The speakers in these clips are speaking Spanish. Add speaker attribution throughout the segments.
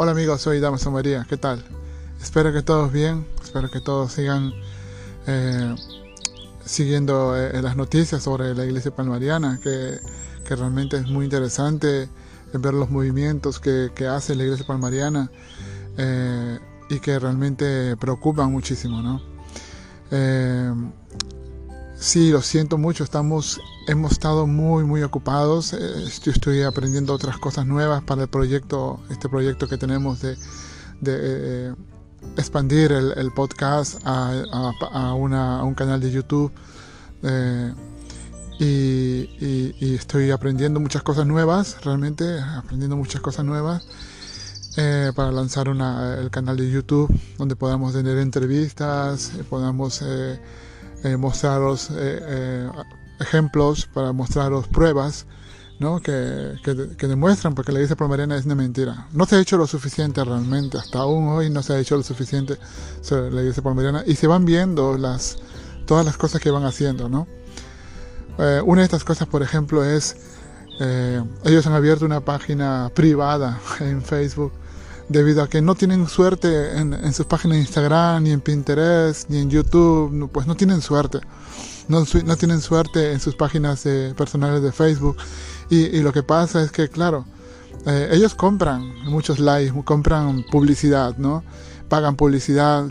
Speaker 1: Hola amigos, soy Damaso María, ¿qué tal? Espero que todos bien, espero que todos sigan eh, siguiendo eh, las noticias sobre la iglesia palmariana, que, que, realmente es muy interesante ver los movimientos que, que hace la iglesia palmariana eh, y que realmente preocupan muchísimo, ¿no? Sí, lo siento mucho, estamos, hemos estado muy, muy ocupados. Eh, estoy, aprendiendo otras cosas nuevas para el proyecto, este proyecto que tenemos de, de eh, expandir el, el podcast a, a, a, una, un canal de YouTube. Eh, y, y, y, estoy aprendiendo muchas cosas nuevas, realmente aprendiendo muchas cosas nuevas. Eh, para lanzar una, el canal de YouTube donde podamos tener entrevistas, podamos eh, mostraros eh, eh, ejemplos, para mostraros pruebas ¿no? que, que, que, demuestran porque la iglesia palmariana es una mentira. No se ha hecho lo suficiente realmente, hasta aún hoy no se ha hecho lo suficiente sobre la iglesia palmariana y se van viendo las, todas las cosas que van haciendo. ¿no? Eh, una de estas cosas, por ejemplo, es eh, ellos han abierto una página privada en Facebook debido a que no tienen suerte en, sus páginas de Instagram, ni en Pinterest, ni en YouTube, pues no tienen suerte. No, no tienen suerte en sus páginas personales de Facebook. Y, y, lo que pasa es que, claro, eh, ellos compran muchos likes, compran publicidad, ¿no? Pagan publicidad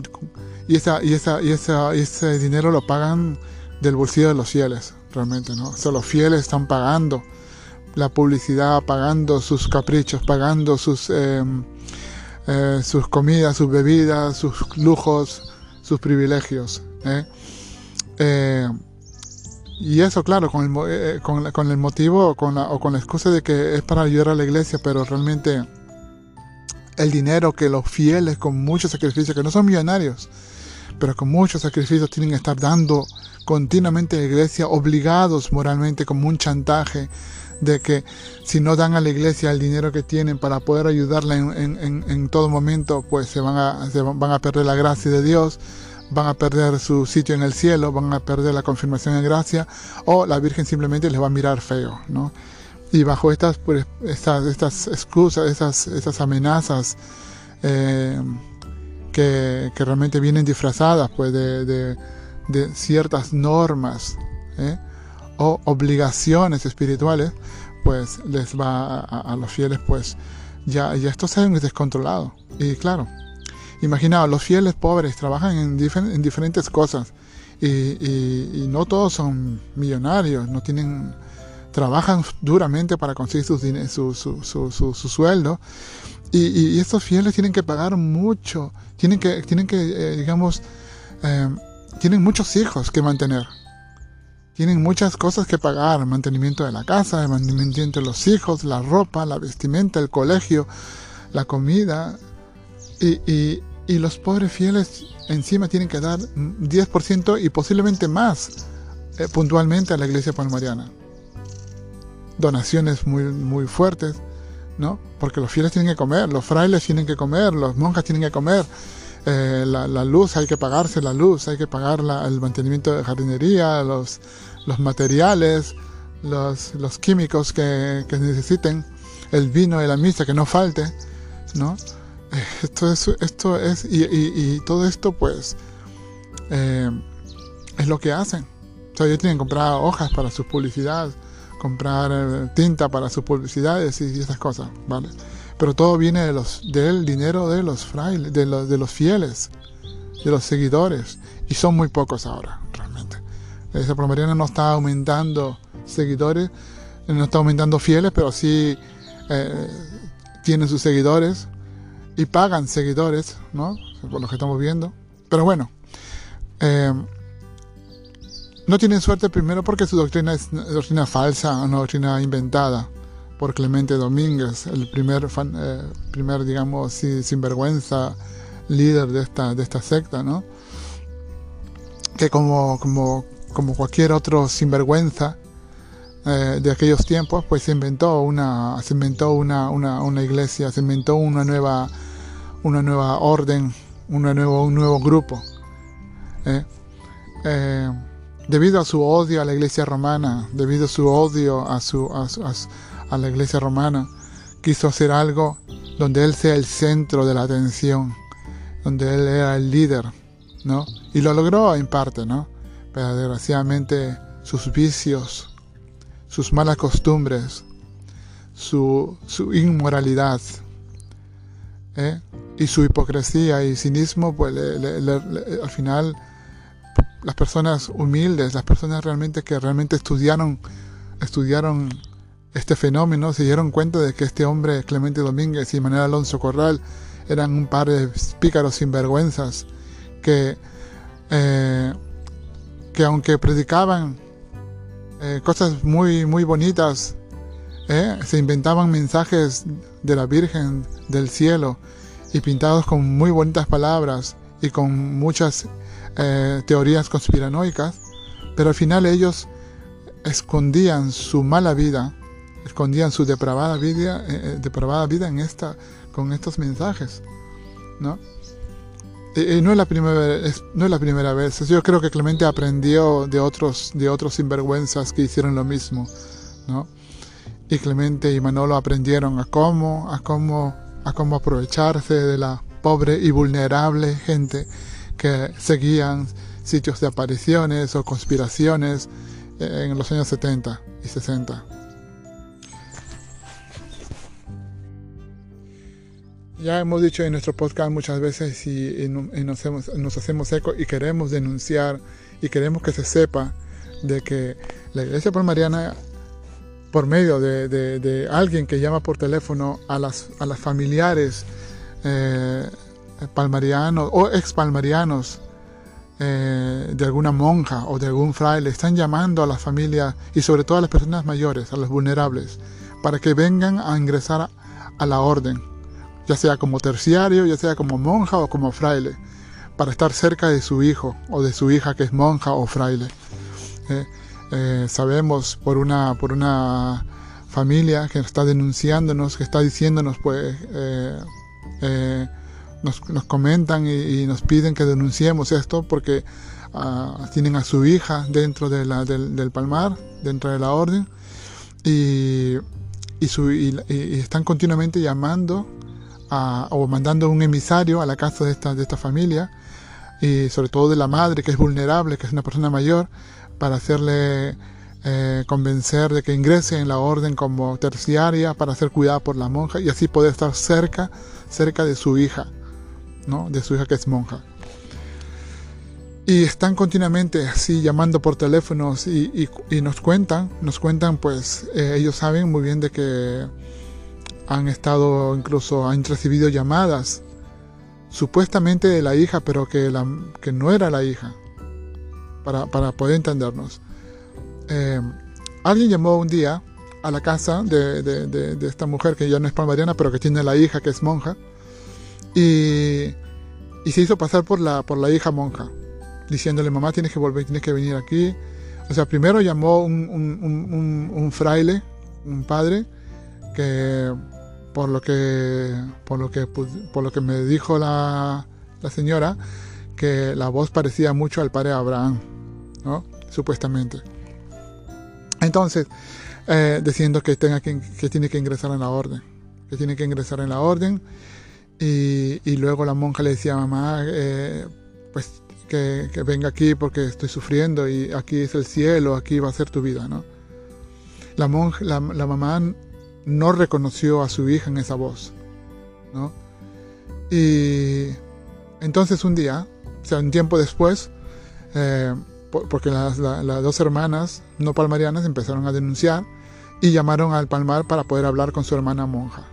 Speaker 1: y, esa, y, esa, y, esa, y ese dinero lo pagan del bolsillo de los fieles, realmente, ¿no? O sea, los fieles están pagando la publicidad, pagando sus caprichos, pagando sus... Eh, eh, sus comidas, sus bebidas, sus lujos, sus privilegios. ¿eh? Eh, y eso, claro, con el, motivo o con la excusa de que es para ayudar a la iglesia, pero realmente el dinero que los fieles con mucho sacrificio, que no son millonarios, pero con muchos sacrificios tienen que estar dando continuamente a la iglesia, obligados moralmente como un chantaje, de que si no dan a la iglesia el dinero que tienen para poder ayudarla en, en, todo momento, pues se van, a, se van a perder la gracia de Dios, van a perder su sitio en el cielo, van a perder la confirmación en gracia, o la Virgen simplemente les va a mirar feo, ¿no? Y bajo estas, pues, estas, estas excusas, estas, estas amenazas eh, que, que, realmente vienen disfrazadas pues, de, de, de ciertas normas, ¿eh? O obligaciones espirituales, pues les va a, a los fieles, pues ya, ya esto se descontrolado. Y claro, imaginaos, los fieles pobres trabajan en, difer en diferentes cosas y, y, no todos son millonarios, no tienen, trabajan duramente para conseguir sus, su, su, su, su, su sueldo. Y, y, estos fieles tienen que pagar mucho, tienen que, tienen que eh, digamos, eh, tienen muchos hijos que mantener tienen muchas cosas que pagar, mantenimiento de la casa, el mantenimiento de los hijos, la ropa, la vestimenta, el colegio, la comida. Y, y, los pobres fieles encima tienen que dar 10% y posiblemente más eh, puntualmente a la iglesia palmariana. Donaciones muy, muy fuertes, ¿no? Porque los fieles tienen que comer, los frailes tienen que comer, los monjas tienen que comer. Eh, la, la, luz, hay que pagarse la luz, hay que pagar la, el mantenimiento de jardinería, los, los materiales, los, los químicos que, que, necesiten, el vino de la misa que no falte, ¿no? Esto es, esto es y, y, todo esto pues eh, es lo que hacen. O sea, ellos tienen que comprar hojas para sus publicidades, comprar eh, tinta para sus publicidades y, y esas cosas, ¿vale? Pero todo viene de los, del dinero de los frailes, de los, de los fieles, de los seguidores. Y son muy pocos ahora, iglesia palmariana no está aumentando seguidores, no está aumentando fieles, pero sí eh, tienen sus seguidores y pagan seguidores, ¿no? Por lo que estamos viendo. Pero bueno, eh, no tienen suerte primero porque su doctrina es doctrina falsa, una doctrina inventada por Clemente Domínguez, el primer, eh, primer digamos, sin, sinvergüenza líder de esta, de esta secta, ¿no? Que como, como, como cualquier otro sinvergüenza eh, de aquellos tiempos, pues se inventó una, se inventó una, una, una, iglesia, se inventó una nueva, una nueva orden, una un nuevo grupo. ¿eh? Eh, debido a su odio a la iglesia romana, debido a su odio a a a la iglesia romana, quiso hacer algo donde él sea el centro de la atención, donde él era el líder, ¿no? Y lo logró en parte, ¿no? Pero desgraciadamente sus vicios, sus malas costumbres, su, su inmoralidad ¿eh? y su hipocresía y cinismo, pues al final las personas humildes, las personas realmente que realmente estudiaron, estudiaron este fenómeno, se dieron cuenta de que este hombre, Clemente Domínguez y Manuel Alonso Corral, eran un par de pícaros sinvergüenzas que, eh, que aunque predicaban eh, cosas muy, muy bonitas, eh, se inventaban mensajes de la Virgen del cielo y pintados con muy bonitas palabras y con muchas teorías conspiranoicas, pero al final ellos escondían su mala vida escondían su depravada vida, eh, eh, depravada vida en esta, con estos mensajes. ¿no? Y, no, es la primera, no es la primera vez. Yo creo que Clemente aprendió de otros, de otros sinvergüenzas que hicieron lo mismo. ¿no? Y Clemente y Manolo aprendieron a cómo, a cómo, a cómo aprovecharse de la pobre y vulnerable gente que seguían sitios de apariciones o conspiraciones eh, en los años 70 y 60. Ya hemos dicho en nuestro podcast muchas veces y, nos, hacemos, eco y queremos denunciar y queremos que se sepa de que la iglesia palmariana, por medio de, alguien que llama por teléfono a las, a las familiares eh, palmarianos o ex palmarianos eh, de alguna monja o de algún fraile, están llamando a las familias y sobre todo a las personas mayores, a los vulnerables, para que vengan a ingresar a la orden ya sea como terciario, ya sea como monja o como fraile, para estar cerca de su hijo o de su hija que es monja o fraile. Eh, eh, sabemos por una, por una familia que está denunciándonos, que está diciéndonos, pues, eh, nos, comentan y, nos piden que denunciemos esto porque ah, tienen a su hija dentro de la, del, palmar, dentro de la orden, y, y están continuamente llamando o mandando un emisario a la casa de esta, de esta familia, y sobre todo de la madre, que es vulnerable, que es una persona mayor, para hacerle eh, convencer de que ingrese en la orden como terciaria para ser cuidada por la monja y así poder estar cerca, cerca de su hija, ¿no? de su hija que es monja. Y están continuamente así llamando por teléfonos y, y, nos cuentan, nos cuentan pues eh, ellos saben muy bien de que han estado incluso, han recibido llamadas supuestamente de la hija, pero que, la, que no era la hija, para, para poder entendernos. Eh, alguien llamó un día a la casa de, de, esta mujer que ya no es palmariana, pero que tiene la hija que es monja, y, y, se hizo pasar por la, por la hija monja, diciéndole, mamá, tienes que volver, tienes que venir aquí. O sea, primero llamó un, un, un, un fraile, un padre, que por lo que por lo que por lo que me dijo la, la señora que la voz parecía mucho al padre Abraham ¿no? supuestamente entonces eh, diciendo que tenga que, que, tiene que ingresar en la orden que tiene que ingresar en la orden y, y luego la monja le decía a mamá eh, pues que, venga aquí porque estoy sufriendo y aquí es el cielo aquí va a ser tu vida no la monja la, la mamá no reconoció a su hija en esa voz. ¿no? Y entonces un día, o sea, un tiempo después, eh, porque las, dos hermanas no palmarianas empezaron a denunciar y llamaron al palmar para poder hablar con su hermana monja.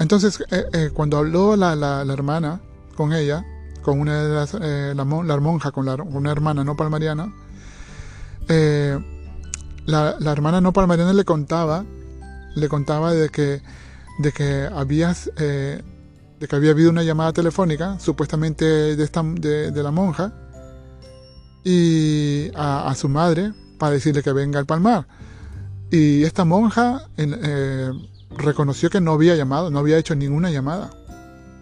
Speaker 1: Entonces, eh, eh, cuando habló la, hermana con ella, con una de las, la, monja con, una hermana no palmariana, la, hermana no palmariana le contaba le contaba de que, de que, eh, de que había habido una llamada telefónica, supuestamente de, esta, de, la monja, y a, su madre para decirle que venga al palmar. Y esta monja eh, reconoció que no había llamado, no había hecho ninguna llamada.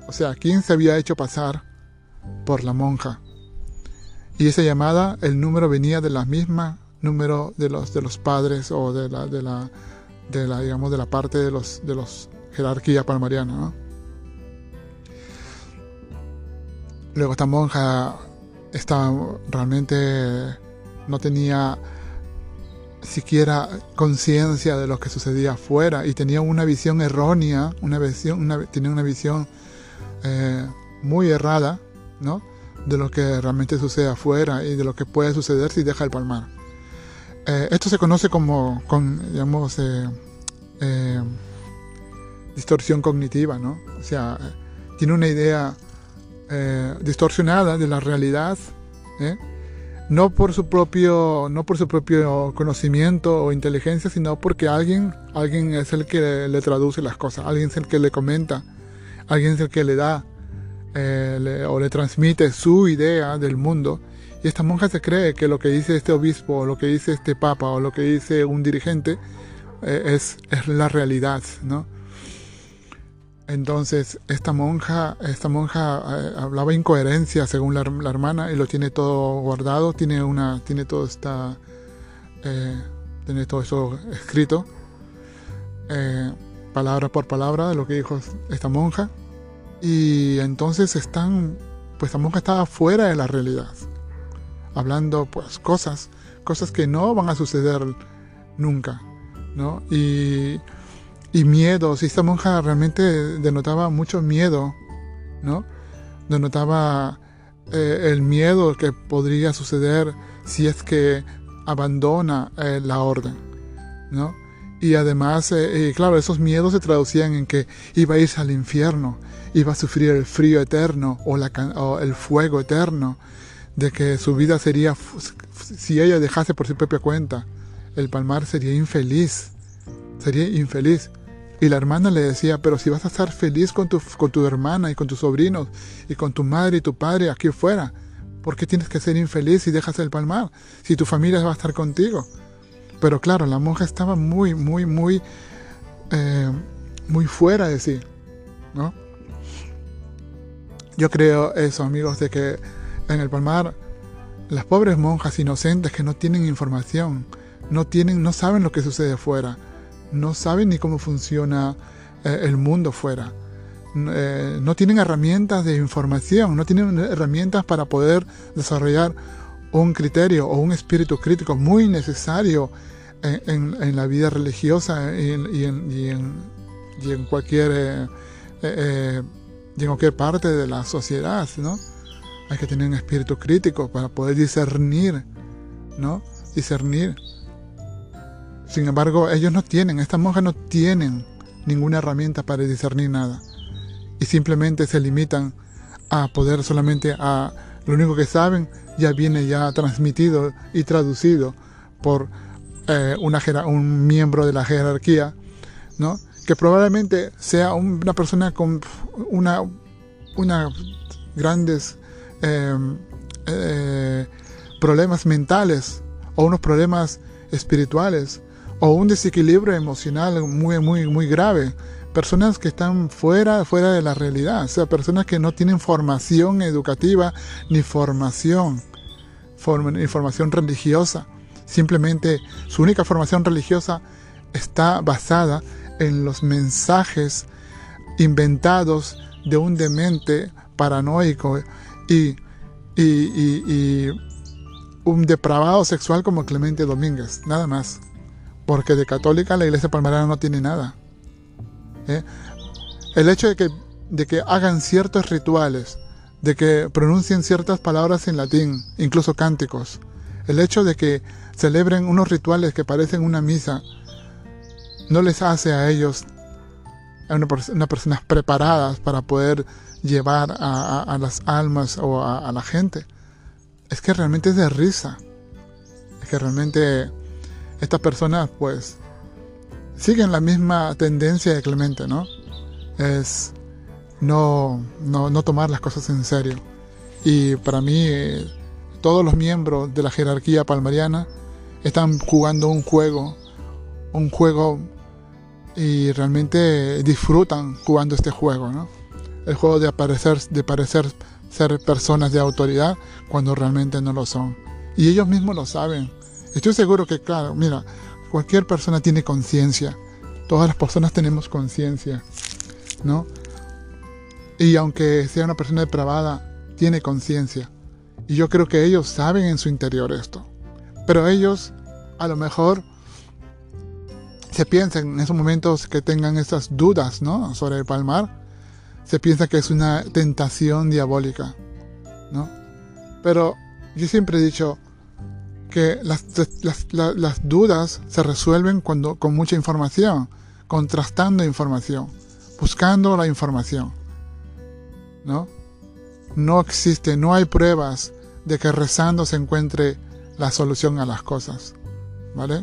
Speaker 1: O sea, ¿quién se había hecho pasar por la monja? Y esa llamada, el número venía de la misma número de los, de los padres o de la, de la, de la, digamos, de la parte de los, de los jerarquía palmariana. Luego esta monja realmente no tenía siquiera conciencia de lo que sucedía afuera y tenía una visión errónea, una visión, una, tenía una visión eh, muy errada ¿no? de lo que realmente sucede afuera y de lo que puede suceder si deja el palmar. Eh, esto se conoce como, digamos, eh, distorsión cognitiva, ¿no? O sea, tiene una idea distorsionada de la realidad, ¿eh? no por su propio no por su propio conocimiento o inteligencia sino porque alguien alguien es el que le, traduce las cosas alguien es el que le comenta alguien es el que le da eh, o le transmite su idea del mundo y esta monja se cree que lo que dice este obispo o lo que dice este papa o lo que dice un dirigente eh, es, la realidad no entonces, esta monja, esta monja eh, hablaba incoherencia según la, hermana y lo tiene todo guardado, tiene una, tiene todo esta, eh, tiene todo eso escrito, palabra por palabra de lo que dijo esta monja. Y entonces están, pues esta monja estaba fuera de la realidad, hablando pues cosas, cosas que no van a suceder nunca, ¿no? Y y miedo. Si esta monja realmente denotaba mucho miedo, ¿no? Denotaba eh, el miedo que podría suceder si es que abandona eh, la orden, ¿no? Y además, eh, claro, esos miedos se traducían en que iba a irse al infierno, iba a sufrir el frío eterno o, la, o el fuego eterno, de que su vida sería, si ella dejase por su propia cuenta, el palmar sería infeliz, sería infeliz. Y la hermana le decía, pero si vas a estar feliz con tu, con tu hermana y con tus sobrinos y con tu madre y tu padre aquí fuera, ¿por qué tienes que ser infeliz si dejas el palmar? Si tu familia va a estar contigo. Pero claro, la monja estaba muy, muy, muy, eh, muy fuera de sí, ¿no? Yo creo eso, amigos, de que en el palmar las pobres monjas inocentes que no tienen información, no tienen, no saben lo que sucede afuera, no saben ni cómo funciona eh, el mundo fuera. Eh, no tienen herramientas de información, no tienen herramientas para poder desarrollar un criterio o un espíritu crítico muy necesario en, la vida religiosa y en, cualquier eh, en cualquier parte de la sociedad, ¿no? Hay que tener un espíritu crítico para poder discernir, ¿no? Discernir sin embargo, ellos no tienen, estas monjas no tienen ninguna herramienta para discernir nada. Y simplemente se limitan a poder solamente a lo único que saben ya viene ya transmitido y traducido por eh, una, un miembro de la jerarquía, ¿no? que probablemente sea una persona con una, una grandes eh, problemas mentales o unos problemas espirituales o un desequilibrio emocional muy, muy, muy grave. Personas que están fuera, fuera de la realidad, o sea, personas que no tienen formación educativa ni formación, ni formación religiosa. Simplemente su única formación religiosa está basada en los mensajes inventados de un demente paranoico y, y, y un depravado sexual como Clemente Domínguez, nada más porque de católica la iglesia palmarana no tiene nada. ¿eh? El hecho de que, de que hagan ciertos rituales, de que pronuncien ciertas palabras en latín, incluso cánticos, el hecho de que celebren unos rituales que parecen una misa, no les hace a ellos a una, personas preparadas para poder llevar a, las almas o a, a la gente. Es que realmente es de risa. Es que realmente estas personas pues siguen la misma tendencia de Clemente, ¿no? Es no, no, tomar las cosas en serio. Y para mí todos los miembros de la jerarquía palmariana están jugando un juego, un juego y realmente disfrutan jugando este juego, ¿no? El juego de aparecer, de parecer ser personas de autoridad cuando realmente no lo son. Y ellos mismos lo saben. Estoy seguro que, claro, mira, cualquier persona tiene conciencia. Todas las personas tenemos conciencia, ¿no? Y aunque sea una persona depravada, tiene conciencia. Y yo creo que ellos saben en su interior esto. Pero ellos a lo mejor se piensan en esos momentos que tengan esas dudas ¿no? sobre el palmar, se piensa que es una tentación diabólica. ¿no? Pero yo siempre he dicho que las, dudas se resuelven cuando, con mucha información, contrastando información, buscando la información. ¿no? no existe, no hay pruebas de que rezando se encuentre la solución a las cosas. ¿Vale?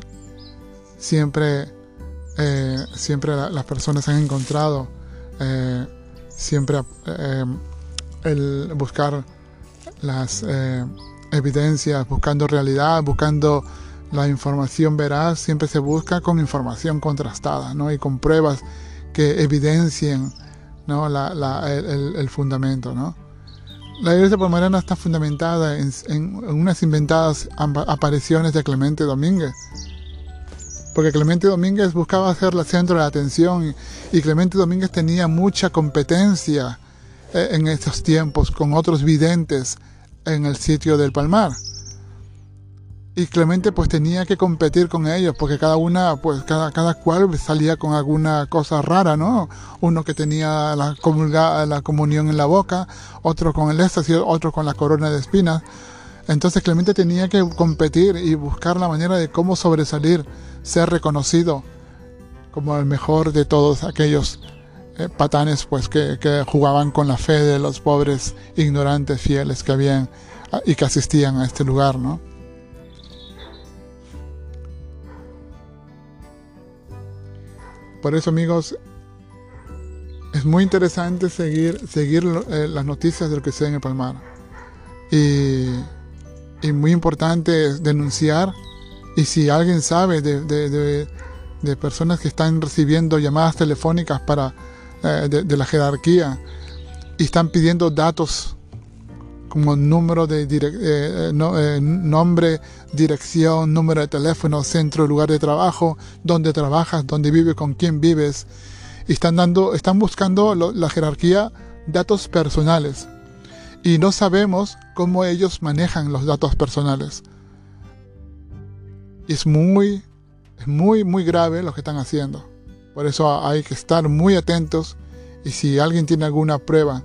Speaker 1: Siempre eh, siempre las personas han encontrado eh, siempre eh, el buscar las evidencias, buscando realidad, buscando la información veraz, siempre se busca con información contrastada ¿no? y con pruebas que evidencien ¿no? el, el, fundamento. ¿no? La iglesia palmarana está fundamentada en, en unas inventadas apariciones de Clemente Domínguez, porque Clemente Domínguez buscaba ser el centro de atención y Clemente Domínguez tenía mucha competencia eh, en estos tiempos con otros videntes en el sitio del Palmar. Y Clemente pues tenía que competir con ellos porque cada una pues cada, cada cual salía con alguna cosa rara, ¿no? Uno que tenía la, la comunión en la boca, otro con el éxtasis, otro con la corona de espinas. Entonces Clemente tenía que competir y buscar la manera de cómo sobresalir ser reconocido como el mejor de todos aquellos eh, patanes pues que, jugaban con la fe de los pobres ignorantes fieles que habían ah, y que asistían a este lugar, ¿no? Por eso, amigos, es muy interesante seguir, seguir eh, las noticias de lo que sea en el Palmar. Y, y muy importante es denunciar y si alguien sabe de, personas que están recibiendo llamadas telefónicas para, eh, de, la jerarquía y están pidiendo datos como número de eh, eh, nombre, dirección, número de teléfono, centro, lugar de trabajo, dónde trabajas, dónde vives, con quién vives. Están dando, están buscando la jerarquía datos personales. Y no sabemos cómo ellos manejan los datos personales. Es muy, muy, muy grave lo que están haciendo. Por eso hay que estar muy atentos y si alguien tiene alguna prueba,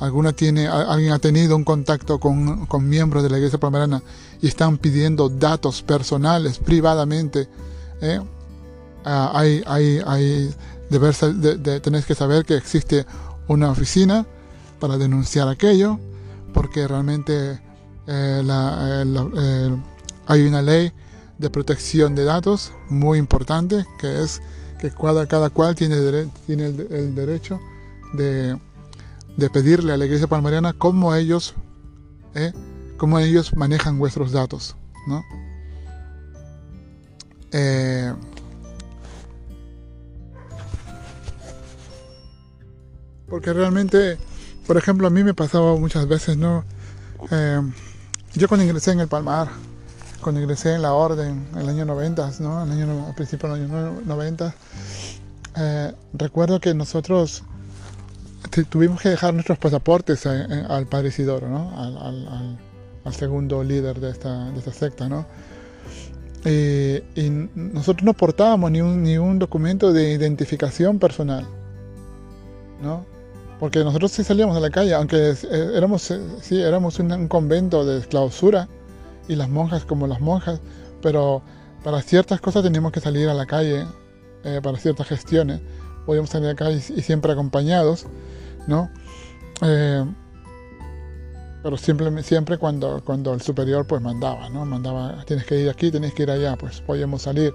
Speaker 1: alguna tiene, alguien ha tenido un contacto con, con miembros de la iglesia palmerana y están pidiendo datos personales privadamente, ¿eh? Ah, hay, hay, hay de, tenéis que saber que existe una oficina para denunciar aquello, porque realmente eh, eh, hay una ley de protección de datos muy importante, que es que cada, cada cual tiene, tiene el, derecho de, pedirle a la iglesia palmariana cómo ellos, eh, cómo ellos manejan vuestros datos. ¿no? Eh, porque realmente, por ejemplo, a mí me pasaba muchas veces, ¿no? Eh, yo cuando ingresé en el Palmar, cuando ingresé en la orden en el año 90, ¿no? el año, al principio del año 90, eh, recuerdo que nosotros tuvimos que dejar nuestros pasaportes al padre Isidoro, ¿no? al, segundo líder de esta, secta. ¿no? Y, nosotros no portábamos ni un, ni un documento de identificación personal. ¿no? Porque nosotros sí salíamos a la calle, aunque eh, éramos, eh, sí, éramos un convento de clausura, y las monjas como las monjas, pero para ciertas cosas teníamos que salir a la calle, eh, para ciertas gestiones, podíamos salir a la calle y, siempre acompañados, ¿no? Eh, pero siempre, siempre cuando, cuando el superior pues mandaba, ¿no? Mandaba, tienes que ir aquí, tienes que ir allá, pues podíamos salir.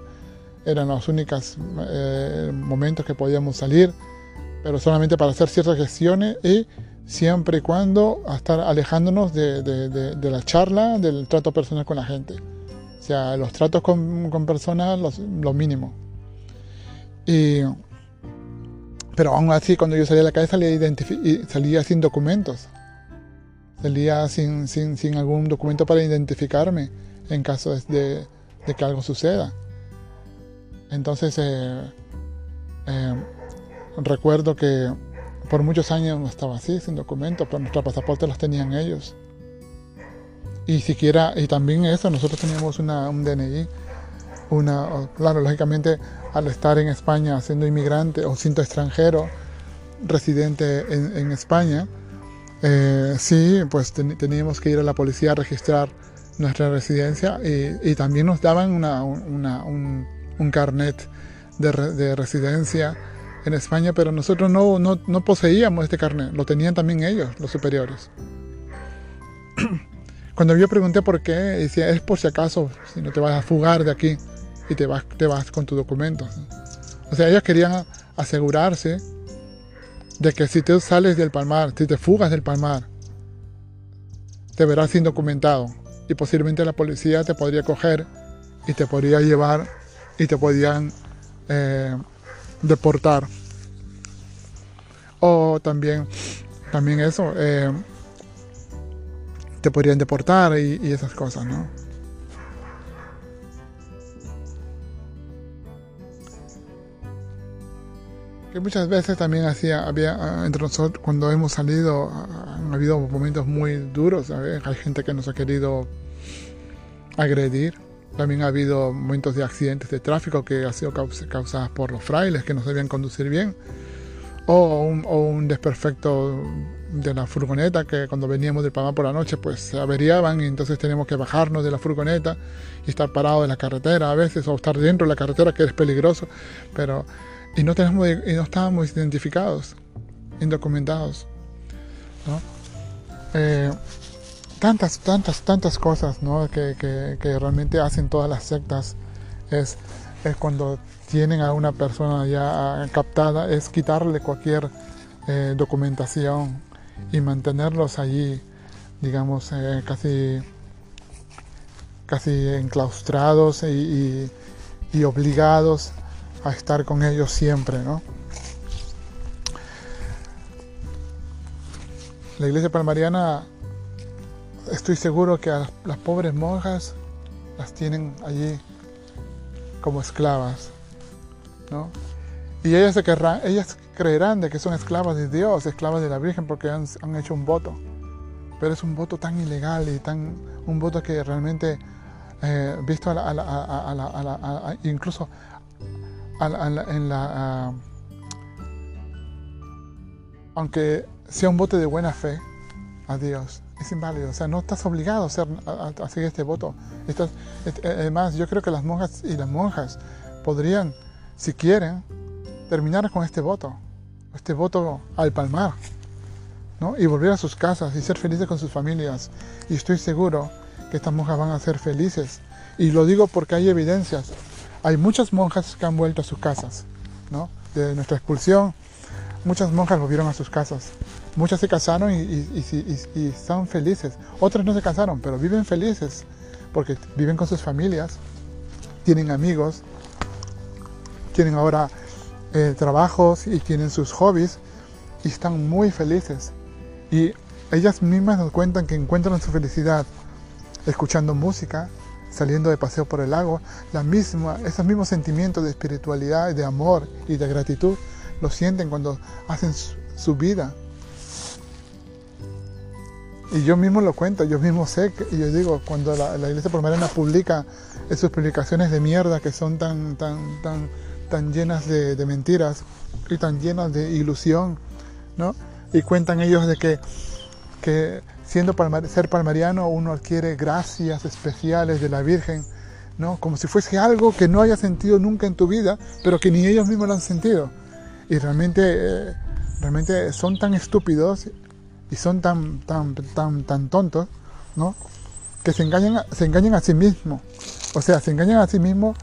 Speaker 1: Eran los únicos eh, momentos que podíamos salir, pero solamente para hacer ciertas gestiones y siempre y cuando estar alejándonos de, la charla, del trato personal con la gente. O sea, los tratos con, personas, lo mínimo. Y, pero aún así, cuando yo salía a la calle, salía, salía sin documentos. Salía sin, sin, algún documento para identificarme en caso de, que algo suceda. Entonces, eh, eh, recuerdo que por muchos años estaba así, sin documentos, pero nuestros pasaportes los tenían ellos. Y siquiera, y también eso, nosotros teníamos una, un DNI, una, claro, lógicamente al estar en España siendo inmigrante o siendo extranjero, residente en, España, eh, sí, pues teníamos que ir a la policía a registrar nuestra residencia y, también nos daban una, un, un, carnet de, de, residencia en España, pero nosotros no, no, no poseíamos este carnet, lo tenían también ellos, los superiores. Cuando yo pregunté por qué, decía, es por si acaso, si no te vas a fugar de aquí y te vas, te vas con tus documentos. O sea, ellos querían asegurarse de que si tú sales del palmar, si te fugas del palmar, te verás indocumentado y posiblemente la policía te podría coger y te podría llevar y te podían eh, deportar. O también, también eso, eh, te podrían deportar y, esas cosas, ¿no? que muchas veces también hacía, había ah, entre nosotros, cuando hemos salido, ah, han habido momentos muy duros, hay gente que nos ha querido agredir, también ha habido momentos de accidentes de tráfico que han sido causados por los frailes que no sabían conducir bien, o un, desperfecto de la furgoneta que cuando veníamos del Panamá por la noche pues se averiaban y entonces tenemos que bajarnos de la furgoneta y estar parados en la carretera a veces o estar dentro de la carretera que es peligroso, pero y no, tenemos, y no estábamos identificados, indocumentados. ¿no? Eh, tantas, tantas, tantas cosas ¿no? que, que, que, realmente hacen todas las sectas es, es, cuando tienen a una persona ya captada, es quitarle cualquier eh, documentación y mantenerlos allí, digamos, eh, casi, casi enclaustrados y, y, y obligados a estar con ellos siempre, ¿no? La iglesia palmariana, estoy seguro que a las, pobres monjas las tienen allí como esclavas, ¿no? Y ellas, se querrán, ellas creerán de que son esclavas de Dios, esclavas de la Virgen, porque han, hecho un voto. Pero es un voto tan ilegal y tan un voto que realmente, eh, visto a la, incluso en la, aunque sea un voto de buena fe a Dios, es inválido. O sea, no estás obligado a hacer, a, seguir este voto. Estás, además, yo creo que las monjas y las monjas podrían, si quieren, terminar con este voto, este voto al palmar, ¿no? y volver a sus casas y ser felices con sus familias. Y estoy seguro que estas monjas van a ser felices. Y lo digo porque hay evidencias hay muchas monjas que han vuelto a sus casas, ¿no? De nuestra expulsión, muchas monjas volvieron a sus casas. Muchas se casaron y, y, están felices. Otras no se casaron, pero viven felices porque viven con sus familias, tienen amigos, tienen ahora eh, trabajos y tienen sus hobbies y están muy felices. Y ellas mismas nos cuentan que encuentran su felicidad escuchando música, saliendo de paseo por el lago, la misma, esos mismos sentimientos de espiritualidad, de amor y de gratitud lo sienten cuando hacen su, vida. Y yo mismo lo cuento, yo mismo sé, que, y yo digo, cuando la, Iglesia Palmarana publica esas publicaciones de mierda que son tan, tan, tan, tan llenas de, mentiras y tan llenas de ilusión, ¿no? Y cuentan ellos de que, que siendo ser palmariano uno adquiere gracias especiales de la Virgen, ¿no? Como si fuese algo que no hayas sentido nunca en tu vida, pero que ni ellos mismos lo han sentido. Y realmente, eh, realmente son tan estúpidos y son tan, tan, tan, tan tontos, ¿no? Que se engañan, se engañan a sí mismos. O sea, se engañan a sí mismos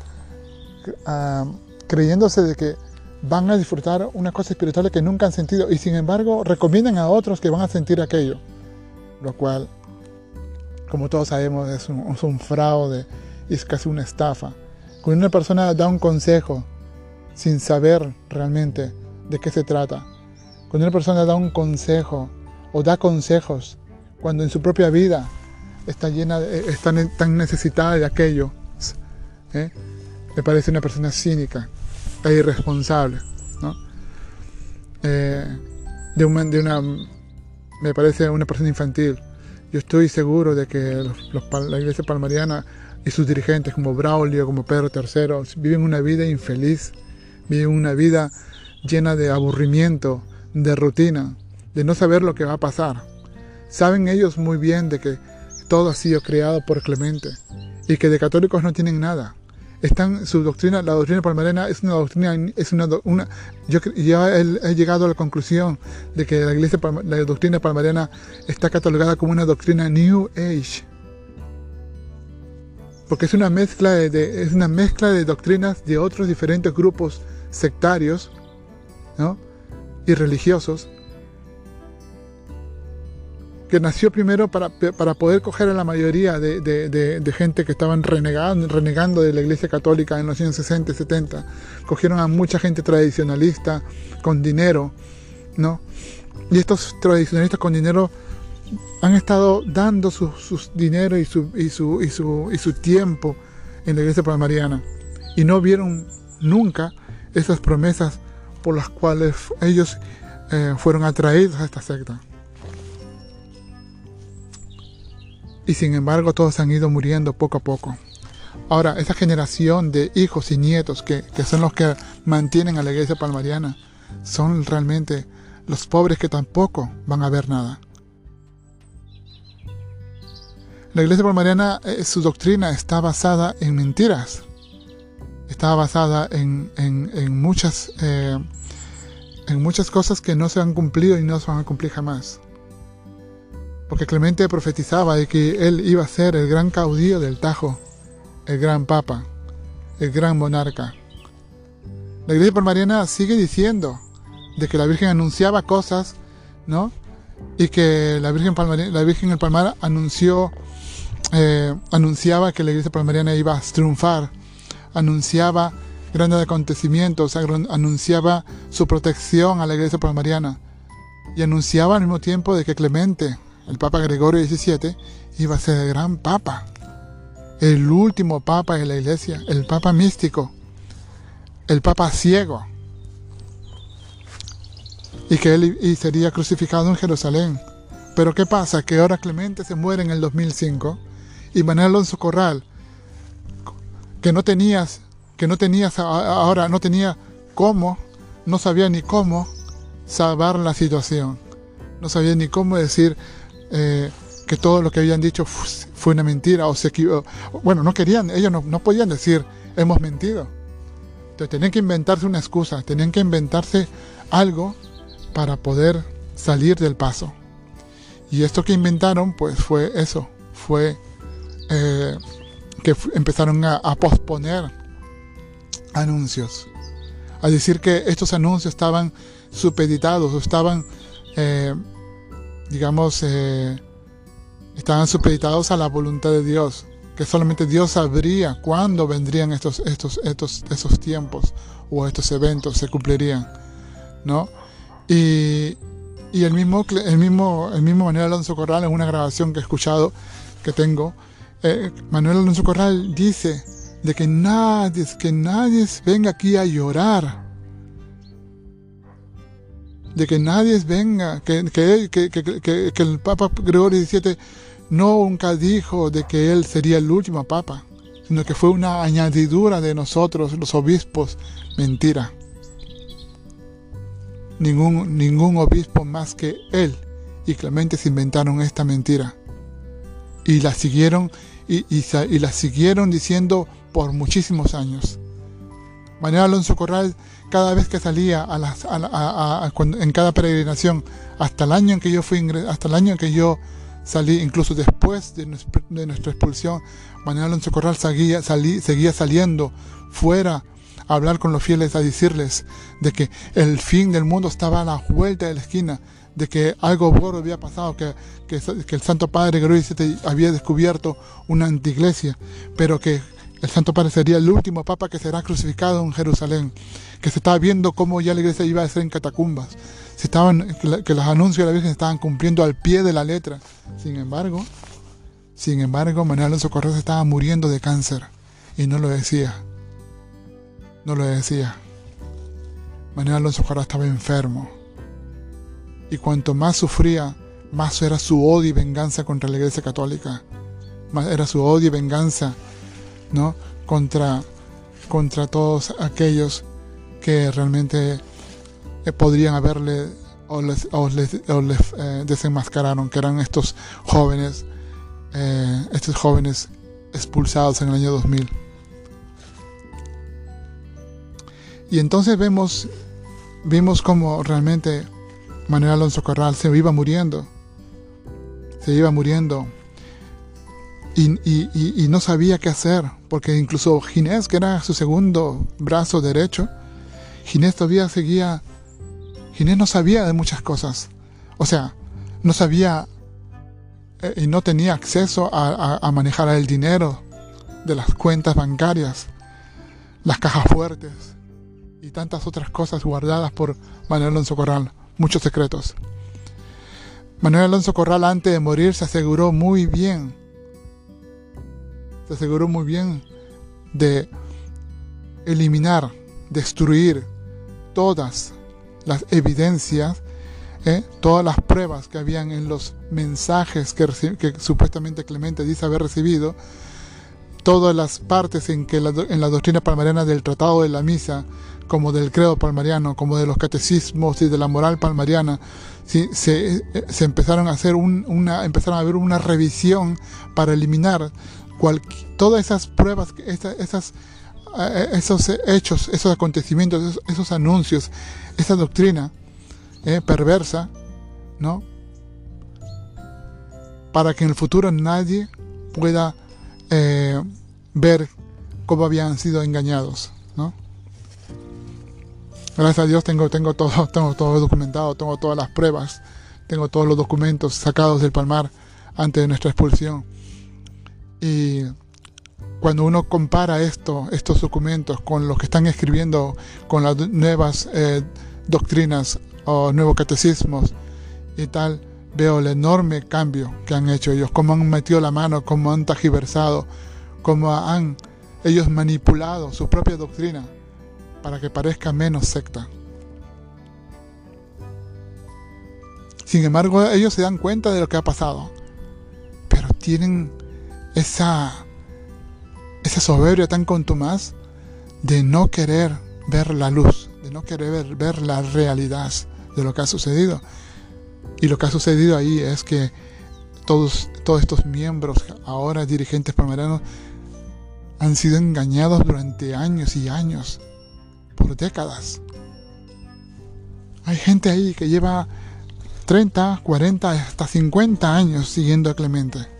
Speaker 1: ah, creyéndose de que van a disfrutar una cosa espiritual que nunca han sentido y sin embargo recomiendan a otros que van a sentir aquello lo cual, como todos sabemos, es un, fraude y es casi una estafa. Cuando una persona da un consejo sin saber realmente de qué se trata, cuando una persona da un consejo o da consejos cuando en su propia vida está llena, está tan necesitada de aquello, ¿eh? me parece una persona cínica e irresponsable. ¿no? Eh, de de una me parece una persona infantil. Yo estoy seguro de que la iglesia palmariana y sus dirigentes como Braulio, como Pedro III, viven una vida infeliz, viven una vida llena de aburrimiento, de rutina, de no saber lo que va a pasar. Saben ellos muy bien de que todo ha sido creado por Clemente y que de católicos no tienen nada. Están, su doctrina, la doctrina palmarena es una doctrina, es una, yo ya he, llegado a la conclusión de que la iglesia, la doctrina palmarena está catalogada como una doctrina New Age, porque es una mezcla de, es una mezcla de doctrinas de otros diferentes grupos sectarios y religiosos que nació primero para, poder coger a la mayoría de, gente que estaban renegando, renegando de la Iglesia Católica en los años 60 y 70. Cogieron a mucha gente tradicionalista con dinero, ¿no? Y estos tradicionalistas con dinero han estado dando su, dinero y su, y, su, y, su, y su tiempo en la iglesia palmariana y no vieron nunca esas promesas por las cuales ellos eh, fueron atraídos a esta secta. Y sin embargo todos han ido muriendo poco a poco. Ahora, esa generación de hijos y nietos que, que son los que mantienen a la iglesia palmariana son realmente los pobres que tampoco van a ver nada. La iglesia palmariana, eh, su doctrina está basada en mentiras. Está basada en, muchas, eh, en muchas cosas que no se han cumplido y no se van a cumplir jamás. Porque Clemente profetizaba de que él iba a ser el gran caudillo del Tajo, el gran papa, el gran monarca. La iglesia palmariana sigue diciendo de que la Virgen anunciaba cosas, ¿no? Y que la Virgen, la Virgen el Palmar anunció eh, anunciaba que la iglesia palmariana iba a triunfar, anunciaba grandes acontecimientos, anunciaba su protección a la iglesia palmariana y anunciaba al mismo tiempo de que Clemente, el Papa Gregorio XVII, iba a ser el gran Papa, el último Papa de la iglesia, el Papa místico, el Papa ciego, y que él sería crucificado en Jerusalén. Pero ¿qué pasa? Que ahora Clemente se muere en el 2005 y Manuel Alonso Corral, que no tenías, que no tenías ahora, no tenía cómo, no sabía ni cómo salvar la situación. No sabía ni cómo decir eh, que todo lo que habían dicho fue una mentira o se Bueno, no querían, ellos no, no podían decir hemos mentido. Entonces tenían que inventarse una excusa, tenían que inventarse algo para poder salir del paso. Y esto que inventaron, pues fue eso, fue eh, que empezaron a, posponer anuncios, a decir que estos anuncios estaban supeditados o estaban, eh, digamos, eh, estaban supeditados a la voluntad de Dios, que solamente Dios sabría cuándo vendrían estos, estos, estos, esos tiempos o estos eventos se cumplirían, ¿no? Y, y el mismo, el mismo, el mismo Manuel Alonso Corral en una grabación que he escuchado, que tengo, eh, Manuel Alonso Corral dice de que nadie, que nadie venga aquí a llorar. De que nadie venga, que, que, que, que el Papa Gregorio XVII nunca dijo de que él sería el último Papa, sino que fue una añadidura de nosotros, los obispos. Mentira. Ningún, ningún obispo más que él y Clemente se inventaron esta mentira. Y la siguieron y, y, la siguieron diciendo por muchísimos años. Manuel Alonso Corral, cada vez que salía a las, en cada peregrinación, hasta el año en que yo fui hasta el año en que yo salí, incluso después de, nuestra expulsión, Manuel Alonso Corral seguía, seguía saliendo fuera a hablar con los fieles, a decirles de que el fin del mundo estaba a la vuelta de la esquina, de que algo bueno había pasado, que, que, el Santo Padre Gregorio había descubierto una antiglesia, pero que el Santo Padre sería el último papa que será crucificado en Jerusalén, que se estaba viendo cómo ya la iglesia iba a ser en catacumbas, se estaban, que los anuncios de la Virgen estaban cumpliendo al pie de la letra. Sin embargo, sin embargo, Manuel Alonso Correa estaba muriendo de cáncer y no lo decía. No lo decía. Manuel Alonso Correa estaba enfermo Y cuanto más sufría, más era su odio y venganza contra la Iglesia Católica. Más era su odio y venganza, ¿no? Contra, contra todos aquellos que realmente eh, podrían haberle o les, eh, desenmascararon, que eran estos jóvenes, eh, estos jóvenes expulsados en el año 2000. Y entonces vemos, vimos como realmente Manuel Alonso Corral se iba muriendo, se iba muriendo y, no sabía qué hacer, porque incluso Ginés, que era su segundo brazo derecho, Ginés todavía seguía, Ginés no sabía de muchas cosas, o sea, no sabía eh, y no tenía acceso a manejar el dinero de las cuentas bancarias, las cajas fuertes y tantas otras cosas guardadas por Manuel Alonso Corral, muchos secretos. Manuel Alonso Corral antes de morir se aseguró muy bien, se aseguró muy bien de eliminar, destruir todas las evidencias, ¿eh? todas las pruebas que habían en los mensajes que, supuestamente Clemente dice haber recibido, todas las partes en que en la doctrina palmariana del Tratado de la Misa, como del credo palmariano, como de los catecismos y de la moral palmariana, se, se, empezaron a hacer una, empezaron a haber una revisión para eliminar todas esas pruebas, esas, eh, esos hechos, esos acontecimientos, esos, anuncios, esa doctrina eh, perversa, ¿no? Para que en el futuro nadie pueda eh, ver cómo habían sido engañados, ¿no? Gracias a Dios tengo, tengo, todo, tengo todo documentado, tengo todas las pruebas, tengo todos los documentos sacados del palmar antes de nuestra expulsión. Y cuando uno compara esto, estos documentos con los que están escribiendo, con las nuevas eh, doctrinas o nuevos catecismos y tal, veo el enorme cambio que han hecho ellos, cómo han metido la mano, cómo han tajiversado, cómo han ellos manipulado su propia doctrina para que parezca menos secta. Sin embargo, ellos se dan cuenta de lo que ha pasado, pero tienen esa, esa soberbia tan contumaz de no querer ver la luz, de no querer ver, ver la realidad de lo que ha sucedido. Y lo que ha sucedido ahí es que todos, todos estos miembros, ahora dirigentes palmeranos, han sido engañados durante años y años, por décadas. Hay gente ahí que lleva 30, 40, hasta 50 años siguiendo a Clemente.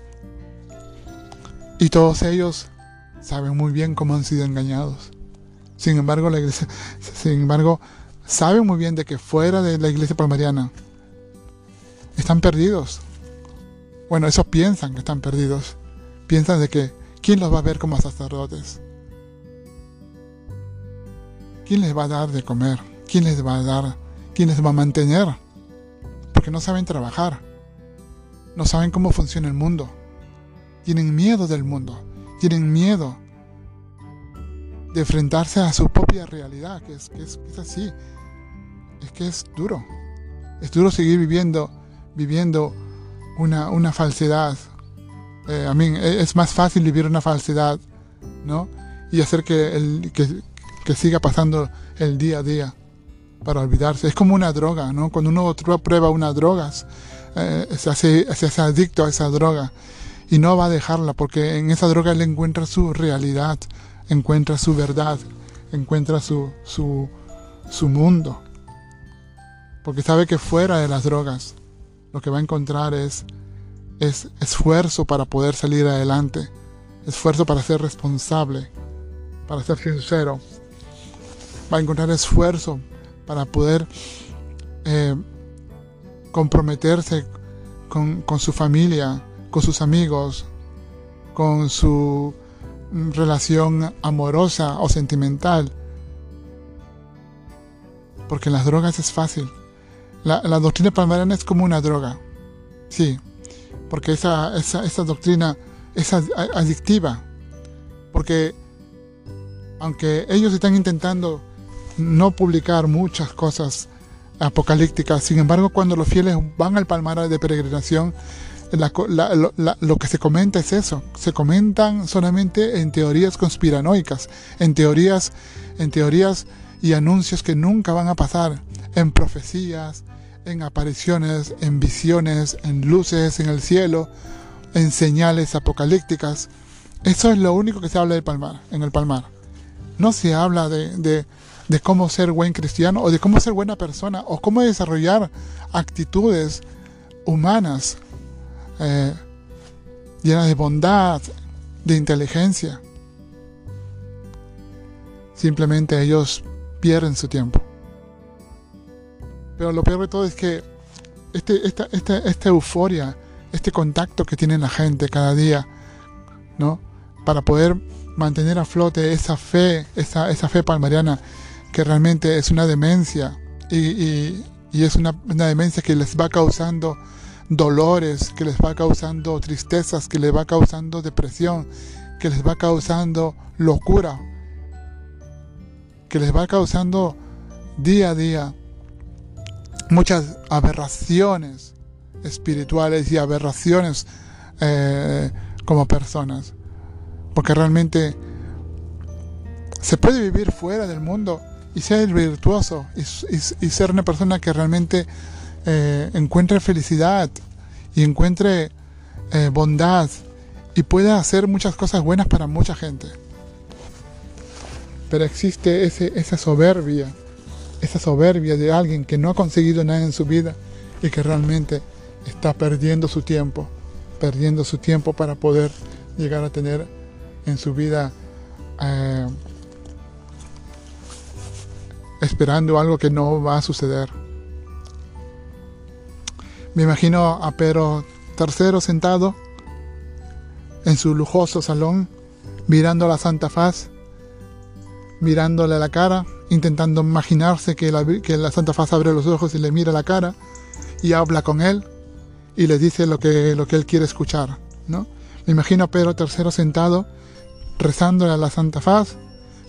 Speaker 1: Y todos ellos saben muy bien cómo han sido engañados. Sin embargo, la iglesia, sin embargo, saben muy bien de que fuera de la iglesia palmariana están perdidos. Bueno, esos piensan que están perdidos. Piensan de que ¿quién los va a ver como sacerdotes? ¿Quién les va a dar de comer? ¿Quién les va a dar? ¿Quién les va a mantener? Porque no saben trabajar. No saben cómo funciona el mundo. Tienen miedo del mundo. Tienen miedo de enfrentarse a su propia realidad, que es, que es, que es así. Es que es duro. Es duro seguir viviendo viviendo una, una falsedad. Eh, a mí e, es más fácil vivir una falsedad, ¿no? Y hacer que, el, que, que, siga pasando el día a día para olvidarse. Es como una droga, ¿no? Cuando uno prueba unas drogas, eh, se, hace, se hace adicto a esa droga y no va a dejarla porque en esa droga él encuentra su realidad, encuentra su verdad, encuentra su, su, su mundo. Porque sabe que fuera de las drogas lo que va a encontrar es, es esfuerzo para poder salir adelante, esfuerzo para ser responsable, para ser sincero. Va a encontrar esfuerzo para poder eh, comprometerse con, con su familia, con sus amigos, con su relación amorosa o sentimental. Porque las drogas es fácil. La, doctrina palmariana es como una droga, sí, porque esa, esa, esa doctrina es adictiva, porque aunque ellos están intentando no publicar muchas cosas apocalípticas. Sin embargo, cuando los fieles van al palmar de peregrinación, lo que se comenta es eso. Se comentan solamente en teorías conspiranoicas, en teorías, en teorías y anuncios que nunca van a pasar, en profecías, en apariciones, en visiones, en luces en el cielo, en señales apocalípticas. Eso es lo único que se habla del palmar, en el palmar. No se habla de, de, cómo ser buen cristiano o de cómo ser buena persona o cómo desarrollar actitudes humanas eh, llenas de bondad, de inteligencia. Simplemente ellos pierden su tiempo. Pero lo peor de todo es que este, esta, euforia, este contacto que tiene la gente cada día, ¿no? Para poder mantener a flote esa fe, esa, esa fe palmariana, que realmente es una demencia y, es una, una, demencia que les va causando dolores, que les va causando tristezas, que les va causando depresión, que les va causando locura, que les va causando día a día muchas aberraciones espirituales y aberraciones eh, como personas. Porque realmente se puede vivir fuera del mundo y ser virtuoso y, ser una persona que realmente eh, encuentre felicidad y encuentre eh, bondad y pueda hacer muchas cosas buenas para mucha gente. Pero existe ese, esa soberbia esa soberbia de alguien que no ha conseguido nada en su vida y que realmente está perdiendo su tiempo, perdiendo su tiempo para poder llegar a tener en su vida eh, esperando algo que no va a suceder. Me imagino a Pedro III sentado en su lujoso salón, mirando la Santa Faz, mirándole a la cara intentando imaginarse que la, Santa Faz abre los ojos y le mira la cara y habla con él y le dice lo que, él quiere escuchar. ¿no? Me imagino a Pedro III sentado, rezándole a la Santa Faz,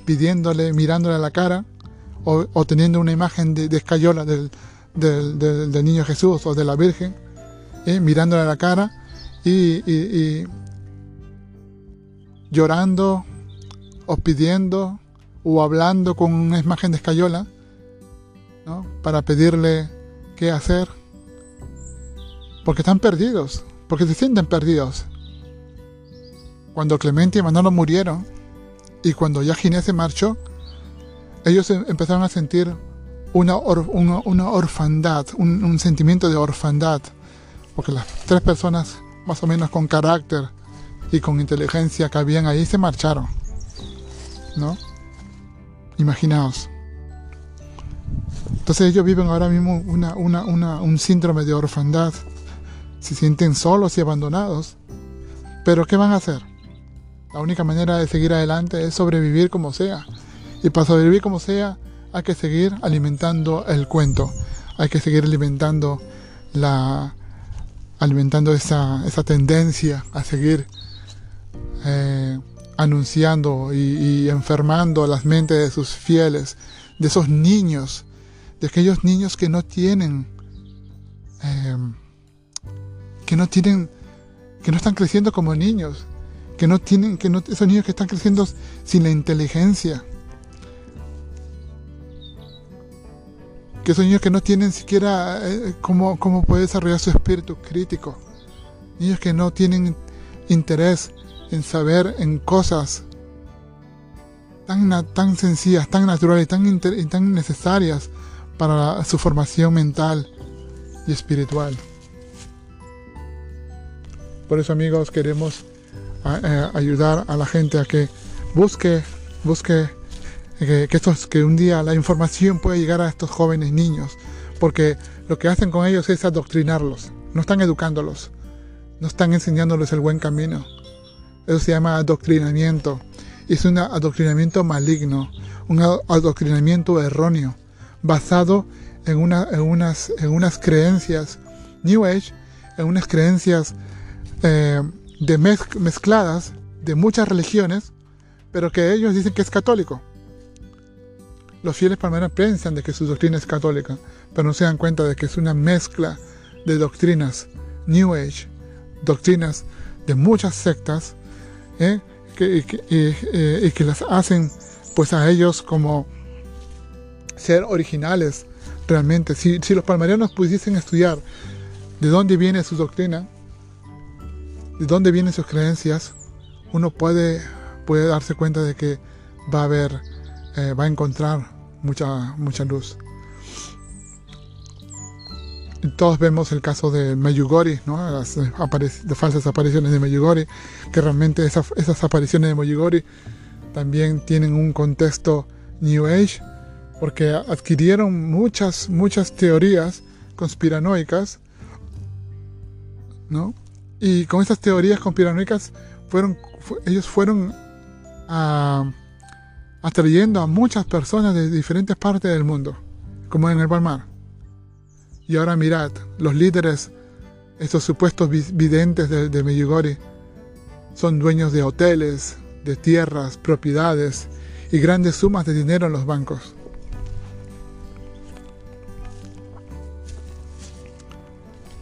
Speaker 1: pidiéndole, mirándole a la cara, o, teniendo una imagen de, escayola del, del, niño Jesús o de la Virgen, ¿eh? mirándole a la cara y, llorando o pidiendo o hablando con una imagen de escayola ¿no? para pedirle qué hacer. Porque están perdidos, porque se sienten perdidos. Cuando Clemente y Manolo murieron y cuando ya Ginés se marchó, ellos em, empezaron a sentir una, una, orfandad, un, sentimiento de orfandad, porque las tres personas más o menos con carácter y con inteligencia que habían ahí se marcharon, ¿no? Imaginaos. Entonces ellos viven ahora mismo una, un síndrome de orfandad. Se sienten solos y abandonados. Pero ¿qué van a hacer? La única manera de seguir adelante es sobrevivir como sea. Y para sobrevivir como sea, hay que seguir alimentando el cuento. Hay que seguir alimentando la alimentando esa, esa tendencia a seguir eh, anunciando y, enfermando las mentes de sus fieles, de esos niños, de aquellos niños que no tienen, em, que no tienen, que no están creciendo como niños, que no tienen, que no, esos niños que están creciendo sin la inteligencia, que esos niños que no tienen siquiera eh, cómo, cómo poder desarrollar su espíritu crítico, niños que no tienen interés en saber en cosas tan, tan sencillas, tan naturales tan, tan necesarias para su formación mental y espiritual. Por eso amigos queremos eh, ayudar a la gente a que busque, busque que, estos, que un día la información pueda llegar a estos jóvenes niños, porque lo que hacen con ellos es adoctrinarlos, no están educándolos, no están enseñándoles el buen camino, eso se llama adoctrinamiento. Es un adoctrinamiento maligno, un adoctrinamiento erróneo, basado en, unas, en unas creencias New Age, en unas creencias eh, de mezcladas de muchas religiones, pero que ellos dicen que es católico. Los fieles palmarianos piensan de que su doctrina es católica, pero no se dan cuenta de que es una mezcla de doctrinas New Age, doctrinas de muchas sectas, ¿eh? eh, y que las hacen pues a ellos como ser originales realmente. Si, si los palmarianos pudiesen estudiar de dónde viene su doctrina, de dónde vienen sus creencias, uno puede, puede darse cuenta de que va a haber, eh, va a encontrar mucha, mucha luz. Todos vemos el caso de Meyugori, ¿no? las, falsas apariciones de Meyugori, que realmente esas, esas apariciones de Meyugori también tienen un contexto New Age, porque adquirieron muchas, muchas teorías conspiranoicas, ¿no? Y con esas teorías conspiranoicas fueron, ellos fueron atrayendo a muchas personas de diferentes partes del mundo, como en el Palmar. Y ahora mirad, los líderes, estos supuestos videntes de, de Medjugorje, son dueños de hoteles, de tierras, propiedades y grandes sumas de dinero en los bancos.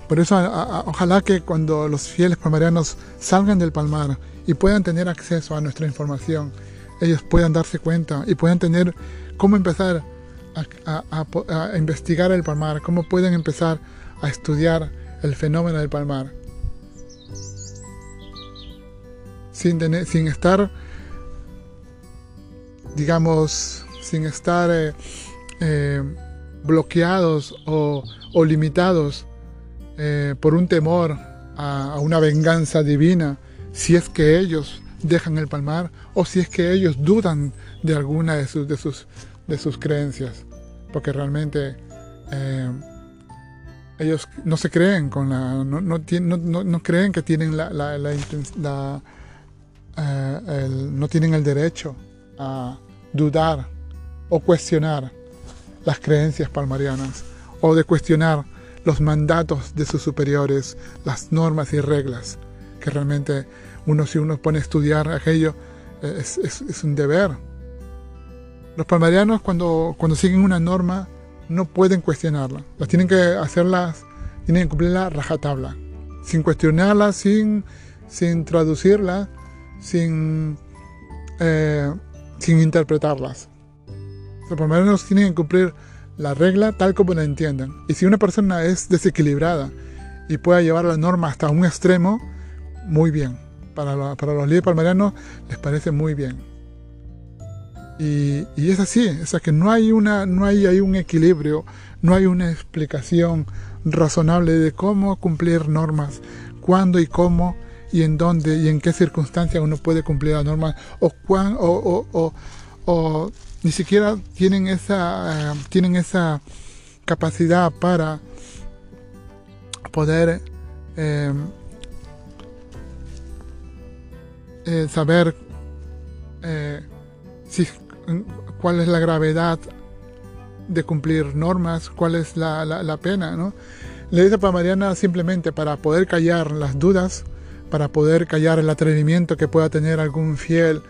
Speaker 1: Por eso ojalá que cuando los fieles palmarianos salgan del palmar y puedan tener acceso a nuestra información, ellos puedan darse cuenta y puedan tener cómo empezar a, investigar el palmar, cómo pueden empezar a estudiar el fenómeno del palmar. Sin, sin estar, digamos, sin estar eh, eh, bloqueados o, o limitados eh, por un temor a, una venganza divina, si es que ellos dejan el palmar o si es que ellos dudan de alguna de sus, de sus, de sus creencias, porque realmente eh, ellos no se creen con la, no, no, creen que tienen la, la, la, eh, no tienen el derecho a dudar o cuestionar las creencias palmarianas o de cuestionar los mandatos de sus superiores, las normas y reglas, que realmente uno si uno pone a estudiar aquello es, un deber. Los palmarianos cuando, cuando siguen una norma no pueden cuestionarla, las tienen que hacerlas, tienen que cumplirla rajatabla, sin cuestionarla, sin, sin traducirla, sin, eh, sin interpretarlas. Los palmarianos tienen que cumplir la regla tal como la entiendan. Y si una persona es desequilibrada y puede llevar la norma hasta un extremo, muy bien. Para, los líderes palmarianos les parece muy bien. Y, es así, es que no hay, una, no hay, hay un equilibrio, no hay una explicación razonable de cómo cumplir normas, cuándo y cómo y en dónde y en qué circunstancias uno puede cumplir las normas o, cuán, o, o, o ni siquiera tienen esa, eh, tienen esa capacidad para poder eh, eh, saber si, cuál es la gravedad de cumplir normas, cuál es la, la, pena. ¿no? Le dice para Mariana simplemente para poder callar las dudas, para poder callar el atrevimiento que pueda tener algún fiel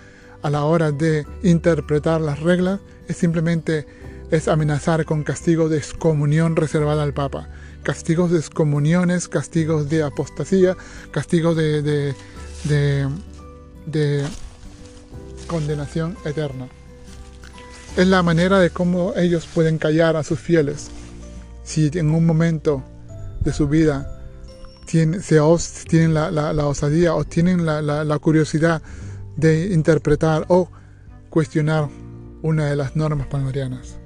Speaker 1: a la hora de interpretar las reglas es simplemente es amenazar con castigo de excomunión reservada al Papa. Castigos de excomuniones, castigos de apostasía, castigos de, condenación eterna. Es la manera de cómo ellos pueden callar a sus fieles. Si en un momento de su vida tienen, se tienen la, la, osadía o tienen la, la curiosidad de interpretar o cuestionar una de las normas palmarianas.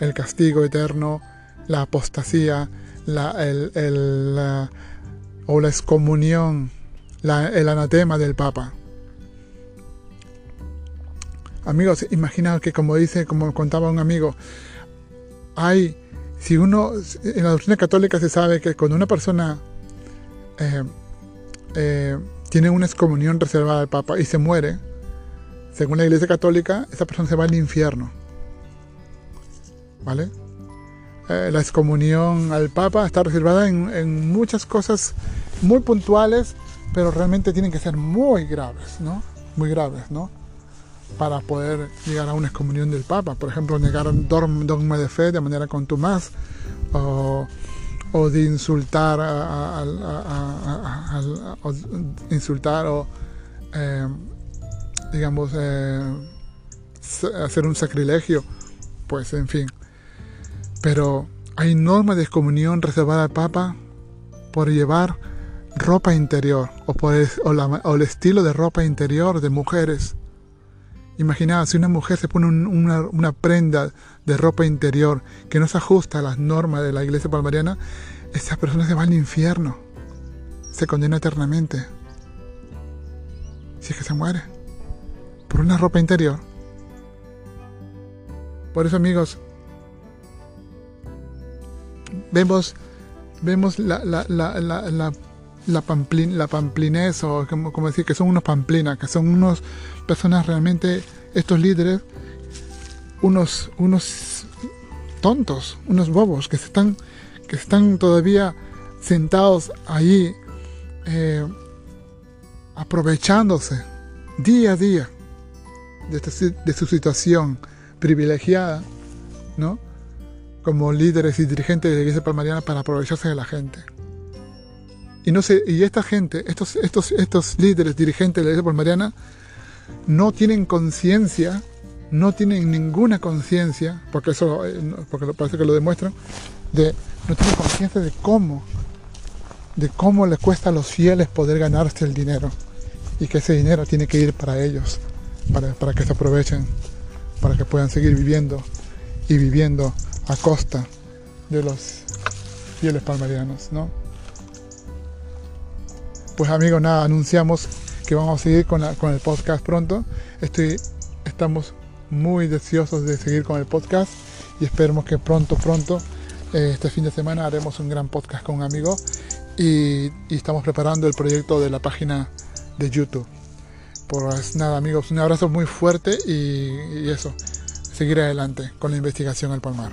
Speaker 1: El castigo eterno, la apostasía, la, el, o la excomunión, el anatema del Papa. Amigos, imaginaos que como dice, como contaba un amigo, hay, si uno, en la doctrina católica se sabe que cuando una persona eh, eh, tiene una excomunión reservada al Papa y se muere, según la Iglesia Católica, esa persona se va al infierno. ¿Vale? Eh, la excomunión al Papa está reservada en, muchas cosas muy puntuales, pero realmente tienen que ser muy graves, ¿no? Muy graves, ¿no? para poder llegar a una excomunión del Papa. Por ejemplo, negar dogma de fe de manera contumaz o, o de insultar a, insultar o eh, digamos eh, hacer un sacrilegio pues en fin pero hay normas de excomunión reservada al Papa por llevar ropa interior o por el, o, el estilo de ropa interior de mujeres Imagina si una mujer se pone una, una, prenda de ropa interior que no se ajusta a las normas de la iglesia palmariana, esa persona se va al infierno, se condena eternamente. Si es que se muere por una ropa interior. Por eso amigos, vemos, vemos la, la, la, la, la, pamplin, la pamplinés o como, decir que son unos pamplinas, que son unos personas realmente, estos líderes, unos, unos tontos, unos bobos que están, que están todavía sentados allí eh, aprovechándose día a día de, de, su situación privilegiada, ¿no? Como líderes y dirigentes de la iglesia palmariana para aprovecharse de la gente. Y, no sé, y esta gente, estos, estos, estos líderes, dirigentes de la iglesia palmariana, no tienen conciencia, no tienen ninguna conciencia, porque eso eh, porque parece que lo demuestran, de, no tienen conciencia de cómo, de cómo les cuesta a los fieles poder ganarse el dinero y que ese dinero tiene que ir para ellos, para, para que se aprovechen, para que puedan seguir viviendo y viviendo a costa de los fieles palmarianos, ¿no? Pues amigos, nada, anunciamos que vamos a seguir con, el podcast pronto. Estoy, estamos muy deseosos de seguir con el podcast y esperemos que pronto, pronto, eh, este fin de semana haremos un gran podcast con un amigo y, estamos preparando el proyecto de la página de YouTube. Pues nada amigos, un abrazo muy fuerte y, y eso, seguir adelante con la investigación al palmar.